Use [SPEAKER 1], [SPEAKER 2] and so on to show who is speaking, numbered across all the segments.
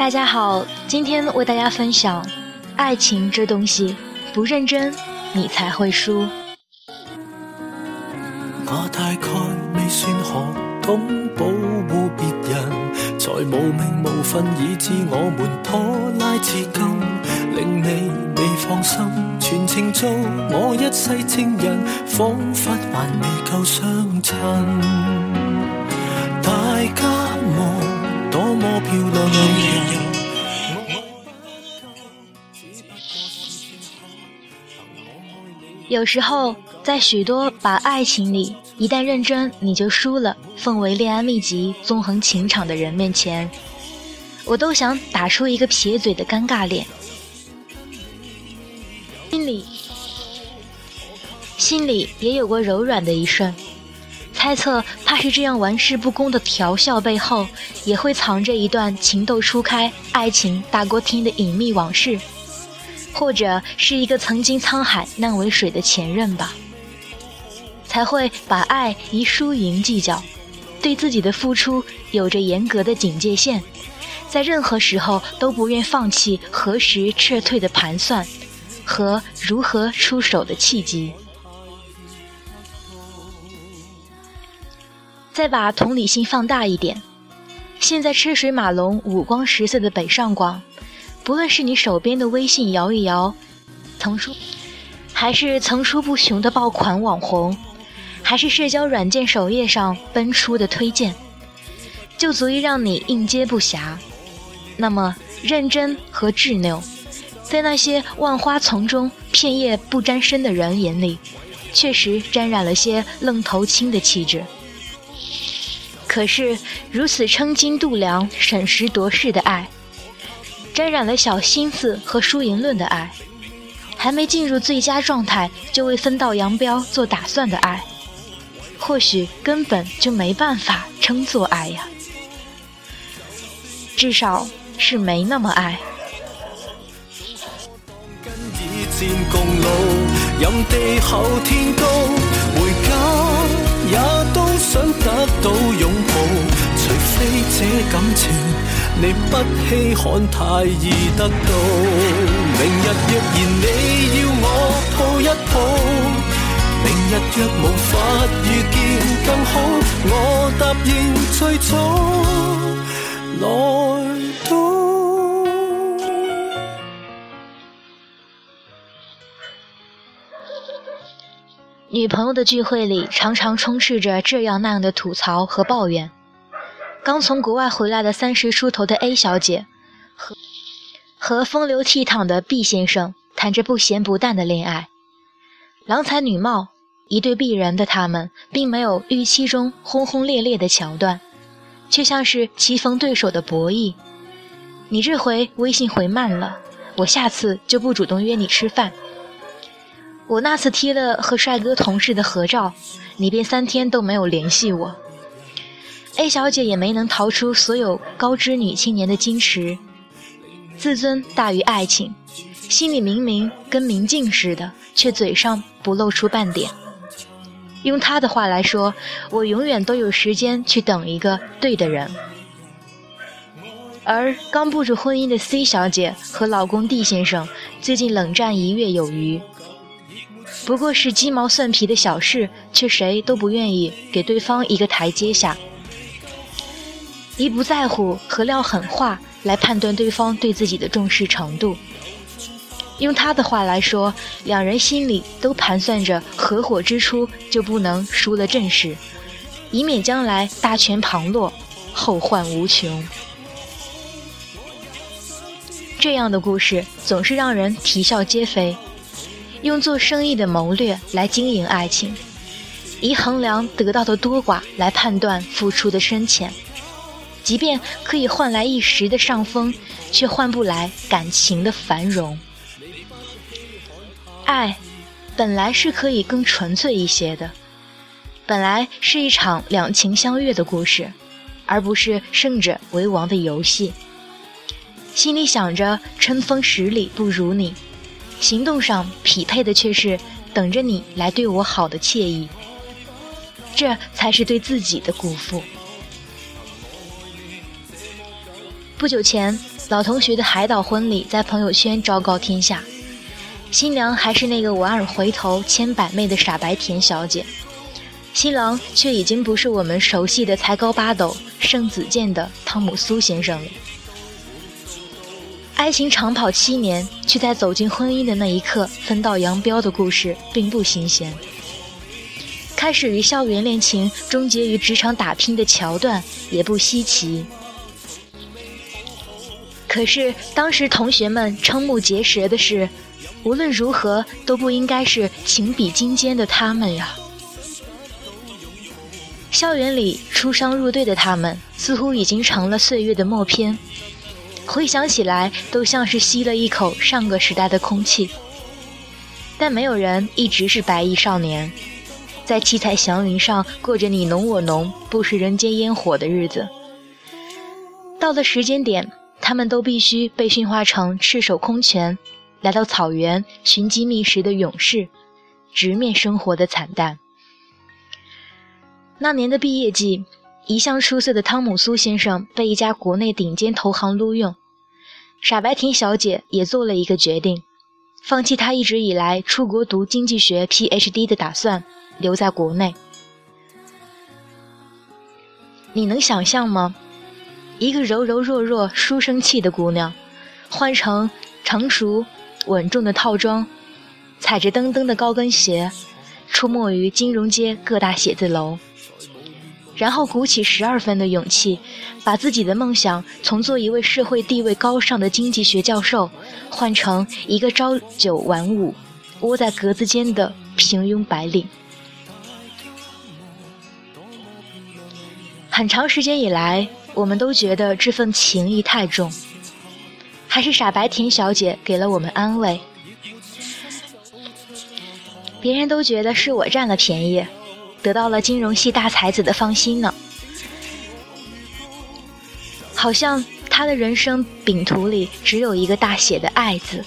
[SPEAKER 1] 大家好，今天为大家分享，爱情这东西不认真，你才会输。
[SPEAKER 2] 我大概未算可懂保护别人，才无名无份，以致我们拖拉至今，令你未放心，全程做我一世情人，仿佛还未够相衬。大家望多么漂亮女人。
[SPEAKER 1] 有时候，在许多把爱情里一旦认真你就输了，奉为恋爱秘籍、纵横情场的人面前，我都想打出一个撇嘴的尴尬脸。心里，心里也有过柔软的一瞬，猜测怕是这样玩世不恭的调笑背后，也会藏着一段情窦初开、爱情大过天的隐秘往事。或者是一个曾经沧海难为水的前任吧，才会把爱以输赢计较，对自己的付出有着严格的警戒线，在任何时候都不愿放弃何时撤退的盘算和如何出手的契机。再把同理心放大一点，现在车水马龙、五光十色的北上广。不论是你手边的微信摇一摇，层出，还是层出不穷的爆款网红，还是社交软件首页上奔出的推荐，就足以让你应接不暇。那么，认真和执拗，在那些万花丛中片叶不沾身的人眼里，确实沾染了些愣头青的气质。可是，如此称斤度量、审时度势的爱。沾染了小心思和输赢论的爱，还没进入最佳状态就为分道扬镳做打算的爱，或许根本就没办法称作爱呀，至少是没那么爱。
[SPEAKER 2] 除非这感情你不稀罕，太易得到。明日若然你要我抱一抱，明日若无法遇见更好，我答应最早来到。
[SPEAKER 1] 女朋友的聚会里，常常充斥着这样那样的吐槽和抱怨。刚从国外回来的三十出头的 A 小姐，和和风流倜傥的 B 先生谈着不咸不淡的恋爱，郎才女貌，一对璧人的他们，并没有预期中轰轰烈烈的桥段，却像是棋逢对手的博弈。你这回微信回慢了，我下次就不主动约你吃饭。我那次贴了和帅哥同事的合照，你便三天都没有联系我。A 小姐也没能逃出所有高知女青年的矜持，自尊大于爱情，心里明明跟明镜似的，却嘴上不露出半点。用她的话来说，我永远都有时间去等一个对的人。而刚步入婚姻的 C 小姐和老公 D 先生，最近冷战一月有余，不过是鸡毛蒜皮的小事，却谁都不愿意给对方一个台阶下。以不在乎和撂狠话来判断对方对自己的重视程度。用他的话来说，两人心里都盘算着合伙之初就不能输了阵势，以免将来大权旁落，后患无穷。这样的故事总是让人啼笑皆非。用做生意的谋略来经营爱情，以衡量得到的多寡来判断付出的深浅。即便可以换来一时的上风，却换不来感情的繁荣。爱，本来是可以更纯粹一些的，本来是一场两情相悦的故事，而不是胜者为王的游戏。心里想着春风十里不如你，行动上匹配的却是等着你来对我好的惬意。这才是对自己的辜负。不久前，老同学的海岛婚礼在朋友圈昭告天下，新娘还是那个莞尔回头千百媚的傻白甜小姐，新郎却已经不是我们熟悉的才高八斗、圣子健的汤姆苏先生了。爱情长跑七年，却在走进婚姻的那一刻分道扬镳的故事并不新鲜。开始于校园恋情，终结于职场打拼的桥段也不稀奇。可是当时同学们瞠目结舌的是，无论如何都不应该是情比金坚的他们呀。校园里出双入对的他们，似乎已经成了岁月的默片，回想起来都像是吸了一口上个时代的空气。但没有人一直是白衣少年，在七彩祥云上过着你侬我侬、不食人间烟火的日子。到了时间点。他们都必须被驯化成赤手空拳，来到草原寻机觅食的勇士，直面生活的惨淡。那年的毕业季，一向出色的汤姆苏先生被一家国内顶尖投行录用，傻白甜小姐也做了一个决定，放弃她一直以来出国读经济学 PhD 的打算，留在国内。你能想象吗？一个柔柔弱弱、书生气的姑娘，换成成熟稳重的套装，踩着噔噔的高跟鞋，出没于金融街各大写字楼，然后鼓起十二分的勇气，把自己的梦想从做一位社会地位高尚的经济学教授，换成一个朝九晚五、窝在格子间的平庸白领。很长时间以来。我们都觉得这份情谊太重，还是傻白甜小姐给了我们安慰。别人都觉得是我占了便宜，得到了金融系大才子的芳心呢。好像他的人生饼图里只有一个大写的爱字，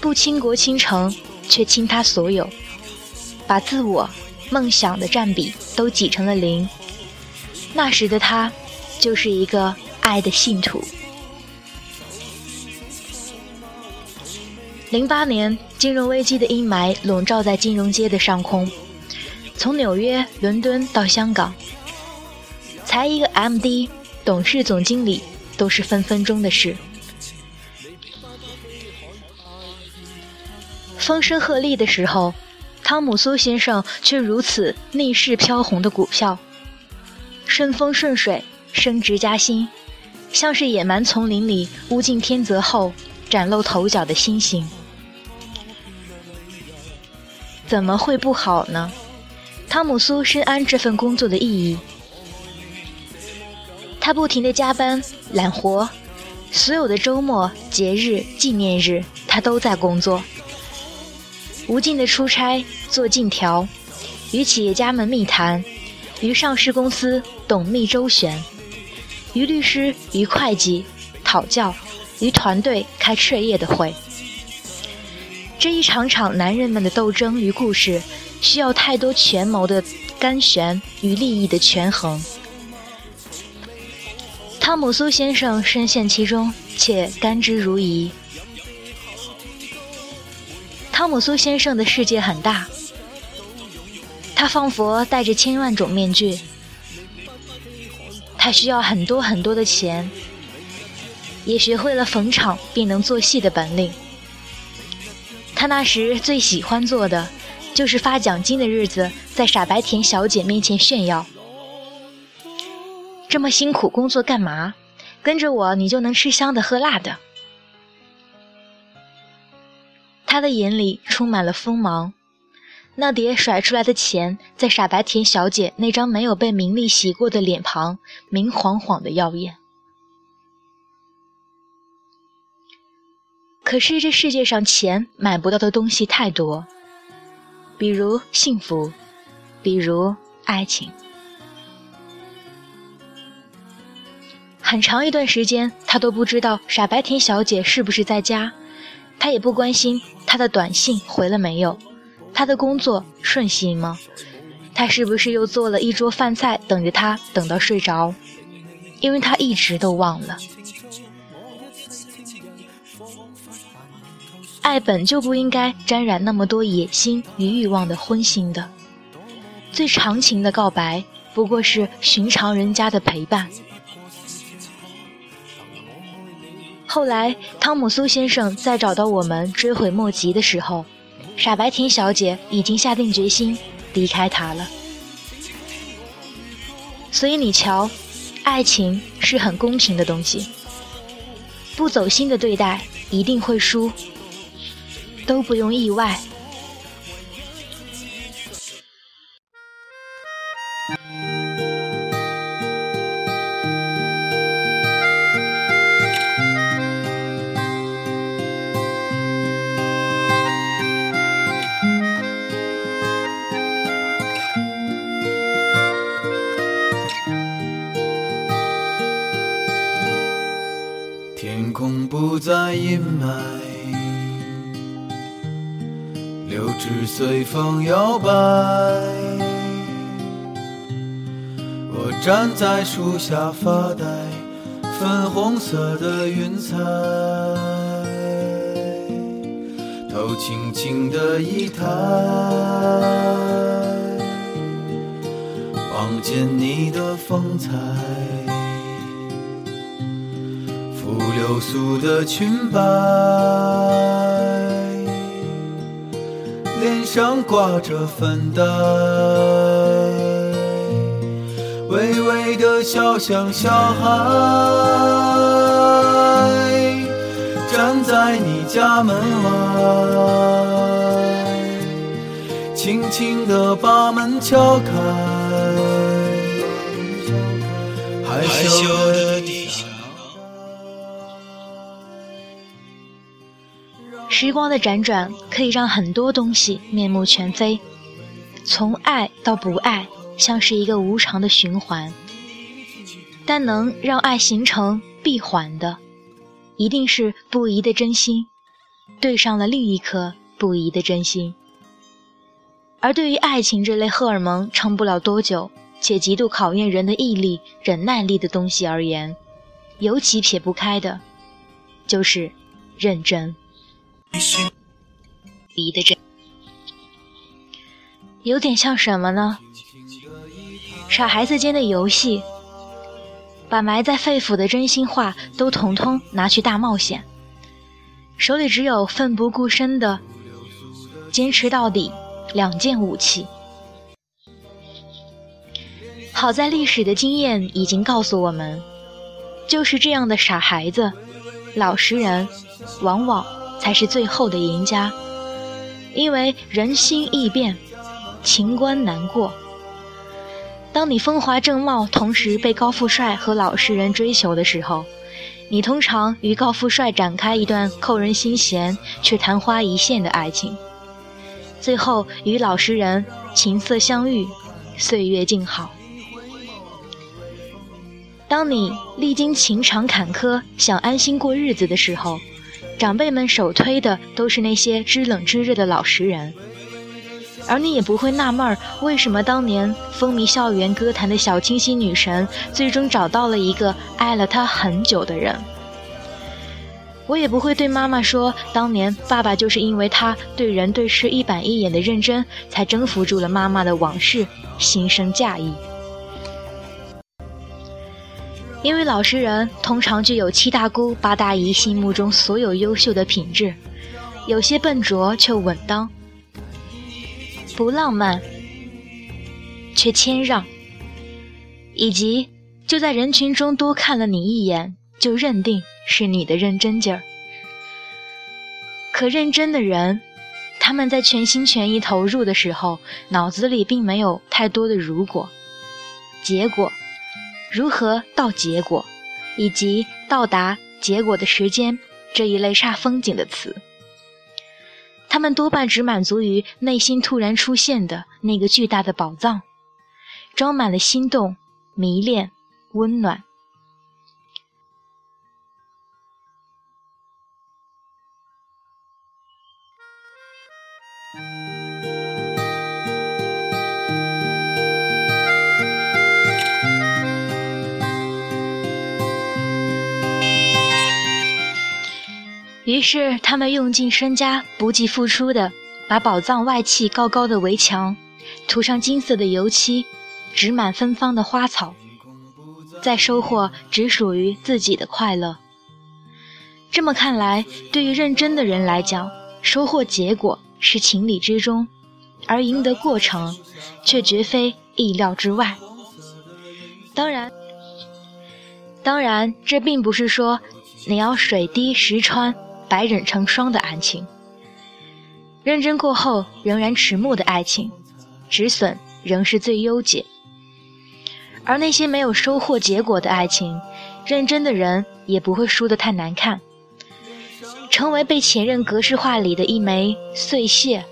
[SPEAKER 1] 不倾国倾城，却倾他所有，把自我、梦想的占比都挤成了零。那时的他。就是一个爱的信徒。零八年，金融危机的阴霾笼罩在金融街的上空，从纽约、伦敦到香港，才一个 MD、董事总经理都是分分钟的事。风声鹤唳的时候，汤姆苏先生却如此逆势飘红的股票，顺风顺水。升职加薪，像是野蛮丛林里物竞天择后崭露头角的星星。怎么会不好呢？汤姆苏深谙这份工作的意义，他不停的加班揽活，所有的周末、节日、纪念日，他都在工作，无尽的出差做尽调，与企业家们密谈，与上市公司董秘周旋。于律师，于会计讨教，于团队开彻夜的会。这一场场男人们的斗争与故事，需要太多权谋的干旋与利益的权衡。汤姆苏先生深陷其中，且甘之如饴。汤姆苏先生的世界很大，他仿佛戴着千万种面具。他需要很多很多的钱，也学会了逢场便能做戏的本领。他那时最喜欢做的，就是发奖金的日子，在傻白甜小姐面前炫耀。这么辛苦工作干嘛？跟着我，你就能吃香的喝辣的。他的眼里充满了锋芒。那叠甩出来的钱，在傻白甜小姐那张没有被名利洗过的脸庞，明晃晃的耀眼。可是这世界上钱买不到的东西太多，比如幸福，比如爱情。很长一段时间，他都不知道傻白甜小姐是不是在家，他也不关心她的短信回了没有。他的工作顺心吗？他是不是又做了一桌饭菜等着他，等到睡着？因为他一直都忘了。爱本就不应该沾染那么多野心与欲望的荤腥的。最长情的告白，不过是寻常人家的陪伴。后来，汤姆苏先生在找到我们追悔莫及的时候，傻白甜小姐已经下定决心离开他了。所以你瞧，爱情是很公平的东西，不走心的对待一定会输。都不用意外。
[SPEAKER 3] 不再阴霾。柳枝随风摇摆，我站在树下发呆，粉红色的云彩，头轻轻的一抬，望见你的风采，拂流苏的裙摆。脸上挂着粉黛，微微的笑像小孩，站在你家门外，轻轻地把门敲开，害羞的
[SPEAKER 1] 时光的辗转可以让很多东西面目全非，从爱到不爱，像是一个无常的循环。但能让爱形成闭环的，一定是不移的真心，对上了另一颗不移的真心。而对于爱情这类荷尔蒙撑不了多久，且极度考验人的毅力、忍耐力的东西而言，尤其撇不开的，就是认真。离的真，有点像什么呢？傻孩子间的游戏，把埋在肺腑的真心话都统统拿去大冒险，手里只有奋不顾身的坚持到底两件武器。好在历史的经验已经告诉我们，就是这样的傻孩子、老实人，往往。才是最后的赢家，因为人心易变，情关难过。当你风华正茂，同时被高富帅和老实人追求的时候，你通常与高富帅展开一段扣人心弦却昙花一现的爱情，最后与老实人琴瑟相遇，岁月静好。当你历经情场坎坷，想安心过日子的时候。长辈们首推的都是那些知冷知热的老实人，而你也不会纳闷，为什么当年风靡校园歌坛的小清新女神，最终找到了一个爱了她很久的人。我也不会对妈妈说，当年爸爸就是因为他对人对事一板一眼的认真，才征服住了妈妈的往事，心生嫁意。因为老实人通常具有七大姑八大姨心目中所有优秀的品质，有些笨拙却稳当，不浪漫却谦让，以及就在人群中多看了你一眼就认定是你的认真劲儿。可认真的人，他们在全心全意投入的时候，脑子里并没有太多的如果，结果。如何到结果，以及到达结果的时间这一类煞风景的词，他们多半只满足于内心突然出现的那个巨大的宝藏，装满了心动、迷恋、温暖。于是他们用尽身家，不计付出的把宝藏外砌高高的围墙，涂上金色的油漆，植满芬芳的花草，再收获只属于自己的快乐。这么看来，对于认真的人来讲，收获结果是情理之中，而赢得过程却绝非意料之外。当然，当然，这并不是说你要水滴石穿、百忍成双的爱情。认真过后仍然迟暮的爱情，止损仍是最优解。而那些没有收获结果的爱情，认真的人也不会输得太难看。成为被前任格式化里的一枚碎屑，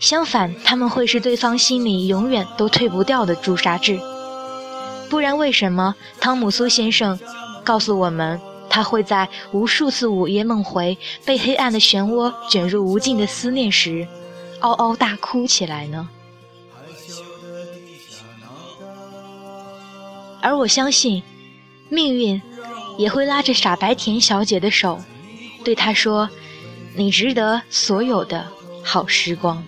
[SPEAKER 1] 相反，他们会是对方心里永远都退不掉的朱砂痣。不然，为什么汤姆苏先生告诉我们，他会在无数次午夜梦回、被黑暗的漩涡卷入无尽的思念时，嗷嗷大哭起来呢？而我相信，命运也会拉着傻白甜小姐的手。对她说：“你值得所有的好时光。”